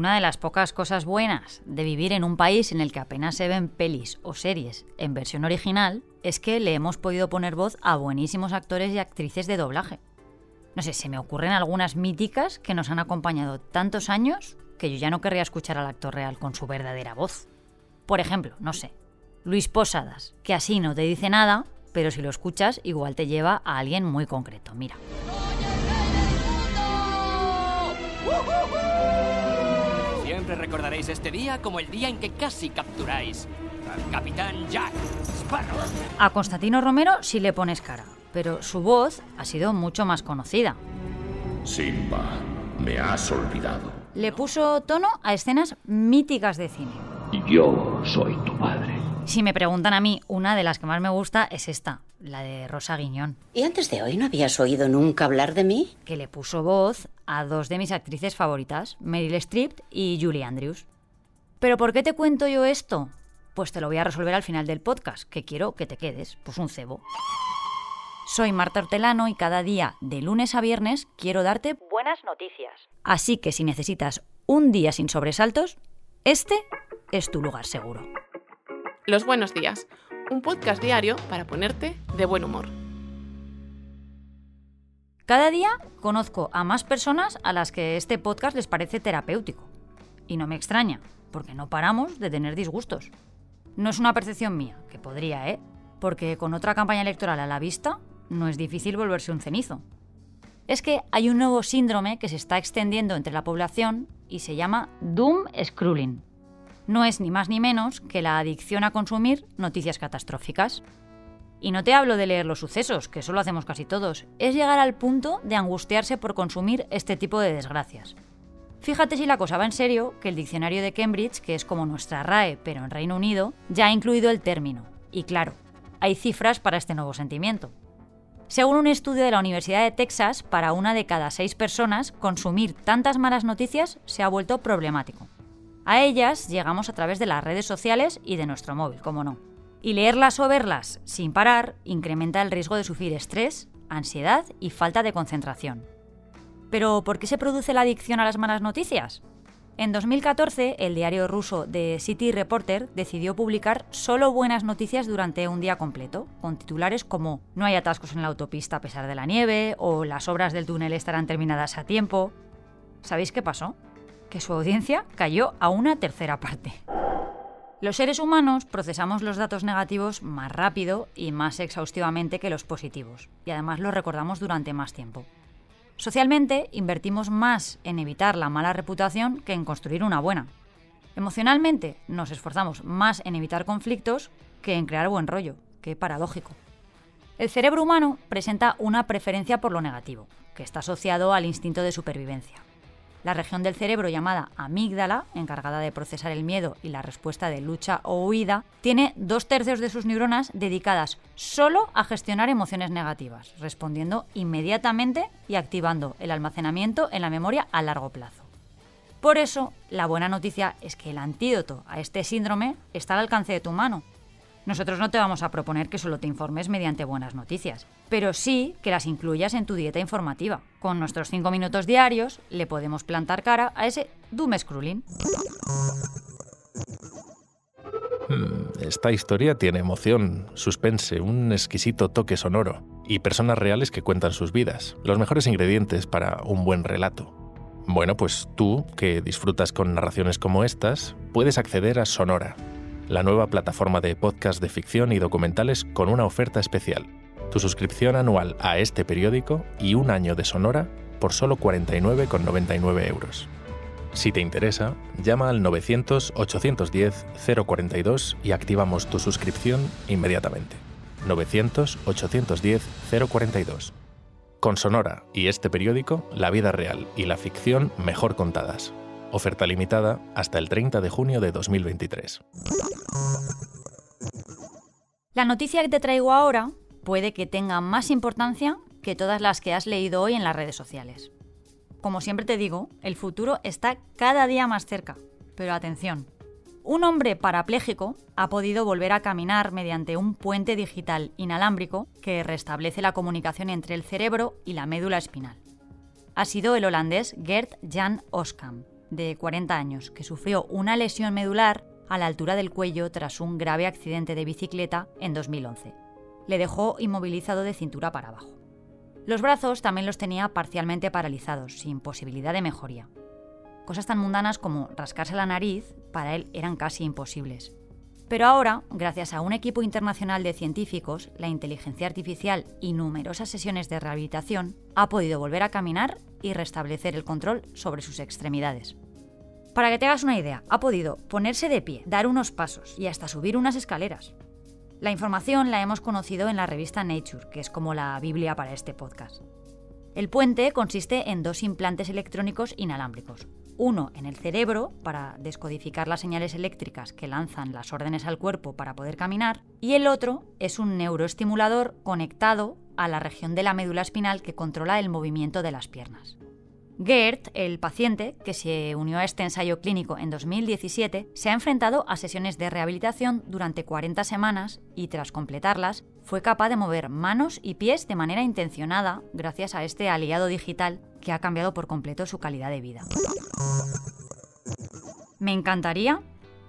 Una de las pocas cosas buenas de vivir en un país en el que apenas se ven pelis o series en versión original es que le hemos podido poner voz a buenísimos actores y actrices de doblaje. No sé, se me ocurren algunas míticas que nos han acompañado tantos años que yo ya no querría escuchar al actor real con su verdadera voz. Por ejemplo, no sé, Luis Posadas, que así no te dice nada, pero si lo escuchas igual te lleva a alguien muy concreto. Mira. Siempre recordaréis este día como el día en que casi capturáis al capitán Jack Sparrow. A Constantino Romero sí le pones cara, pero su voz ha sido mucho más conocida. Simba, me has olvidado. Le puso tono a escenas míticas de cine. Yo soy tu padre. Si me preguntan a mí, una de las que más me gusta es esta, la de Rosa Guiñón, ¿Y antes de hoy no habías oído nunca hablar de mí? que le puso voz a dos de mis actrices favoritas, Meryl Streep y Julie Andrews. ¿Pero por qué te cuento yo esto? Pues te lo voy a resolver al final del podcast, que quiero que te quedes, pues un cebo. Soy Marta Hortelano y cada día, de lunes a viernes, quiero darte buenas noticias. Así que si necesitas un día sin sobresaltos, este es tu lugar seguro. Los Buenos Días, un podcast diario para ponerte de buen humor. Cada día conozco a más personas a las que este podcast les parece terapéutico. Y no me extraña, porque no paramos de tener disgustos. No es una percepción mía, que podría, ¿eh? Porque con otra campaña electoral a la vista, no es difícil volverse un cenizo. Es que hay un nuevo síndrome que se está extendiendo entre la población y se llama Doom Scrolling. No es ni más ni menos que la adicción a consumir noticias catastróficas. Y no te hablo de leer los sucesos, que eso lo hacemos casi todos, es llegar al punto de angustiarse por consumir este tipo de desgracias. Fíjate si la cosa va en serio, que el diccionario de Cambridge, que es como nuestra RAE pero en Reino Unido, ya ha incluido el término. Y claro, hay cifras para este nuevo sentimiento. Según un estudio de la Universidad de Texas, para una de cada seis personas, consumir tantas malas noticias se ha vuelto problemático. A ellas llegamos a través de las redes sociales y de nuestro móvil, como no. Y leerlas o verlas sin parar incrementa el riesgo de sufrir estrés, ansiedad y falta de concentración. Pero, ¿por qué se produce la adicción a las malas noticias? En 2014, el diario ruso The City Reporter decidió publicar solo buenas noticias durante un día completo, con titulares como No hay atascos en la autopista a pesar de la nieve o Las obras del túnel estarán terminadas a tiempo. ¿Sabéis qué pasó? Que su audiencia cayó a una tercera parte. Los seres humanos procesamos los datos negativos más rápido y más exhaustivamente que los positivos, y además los recordamos durante más tiempo. Socialmente, invertimos más en evitar la mala reputación que en construir una buena. Emocionalmente, nos esforzamos más en evitar conflictos que en crear buen rollo. Qué paradójico. El cerebro humano presenta una preferencia por lo negativo, que está asociado al instinto de supervivencia. La región del cerebro llamada amígdala, encargada de procesar el miedo y la respuesta de lucha o huida, tiene dos tercios de sus neuronas dedicadas solo a gestionar emociones negativas, respondiendo inmediatamente y activando el almacenamiento en la memoria a largo plazo. Por eso, la buena noticia es que el antídoto a este síndrome está al alcance de tu mano. Nosotros no te vamos a proponer que solo te informes mediante buenas noticias, pero sí que las incluyas en tu dieta informativa. Con nuestros 5 minutos diarios le podemos plantar cara a ese doom scrolling. Hmm, Esta historia tiene emoción, suspense, un exquisito toque sonoro y personas reales que cuentan sus vidas, los mejores ingredientes para un buen relato. Bueno, pues tú, que disfrutas con narraciones como estas, puedes acceder a Sonora, la nueva plataforma de podcast de ficción y documentales con una oferta especial. Tu suscripción anual a este periódico y un año de Sonora por solo 49,99 euros. Si te interesa, llama al 900-810-042 y activamos tu suscripción inmediatamente. 900-810-042. Con Sonora y este periódico, la vida real y la ficción mejor contadas. Oferta limitada hasta el 30 de junio de 2023. La noticia que te traigo ahora puede que tenga más importancia que todas las que has leído hoy en las redes sociales. Como siempre te digo, el futuro está cada día más cerca. Pero atención, un hombre parapléjico ha podido volver a caminar mediante un puente digital inalámbrico que restablece la comunicación entre el cerebro y la médula espinal. ha sido el holandés Gert Jan Oskam, de 40 años, que sufrió una lesión medular a la altura del cuello tras un grave accidente de bicicleta en 2011. Le dejó inmovilizado de cintura para abajo. Los brazos también los tenía parcialmente paralizados, sin posibilidad de mejoría. Cosas tan mundanas como rascarse la nariz para él eran casi imposibles. Pero ahora, gracias a un equipo internacional de científicos, la inteligencia artificial y numerosas sesiones de rehabilitación, ha podido volver a caminar y restablecer el control sobre sus extremidades. Para que te hagas una idea, ha podido ponerse de pie, dar unos pasos y hasta subir unas escaleras. La información la hemos conocido en la revista Nature, que es como la Biblia para este podcast. El puente consiste en dos implantes electrónicos inalámbricos, uno en el cerebro para descodificar las señales eléctricas que lanzan las órdenes al cuerpo para poder caminar, y el otro es un neuroestimulador conectado a la región de la médula espinal que controla el movimiento de las piernas. Gert, el paciente, que se unió a este ensayo clínico en 2017, se ha enfrentado a sesiones de rehabilitación durante 40 semanas y tras completarlas fue capaz de mover manos y pies de manera intencionada gracias a este aliado digital que ha cambiado por completo su calidad de vida. Me encantaría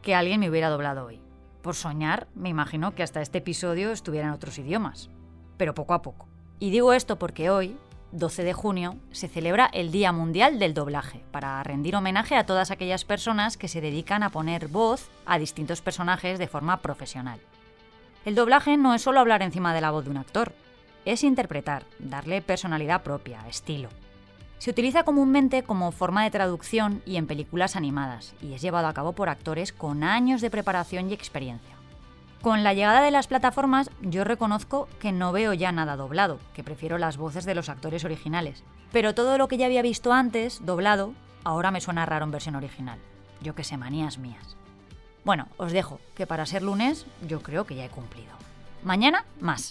que alguien me hubiera doblado hoy. Por soñar, me imagino que hasta este episodio estuviera en otros idiomas, pero poco a poco. Y digo esto porque hoy, 12 de junio, se celebra el Día Mundial del Doblaje, para rendir homenaje a todas aquellas personas que se dedican a poner voz a distintos personajes de forma profesional. El doblaje no es solo hablar encima de la voz de un actor, es interpretar, darle personalidad propia, estilo. Se utiliza comúnmente como forma de traducción y en películas animadas, y es llevado a cabo por actores con años de preparación y experiencia. Con la llegada de las plataformas yo reconozco que no veo ya nada doblado, que prefiero las voces de los actores originales. Pero todo lo que ya había visto antes, doblado, ahora me suena raro en versión original. Yo que sé, manías mías. Bueno, os dejo, que para ser lunes yo creo que ya he cumplido. Mañana, más.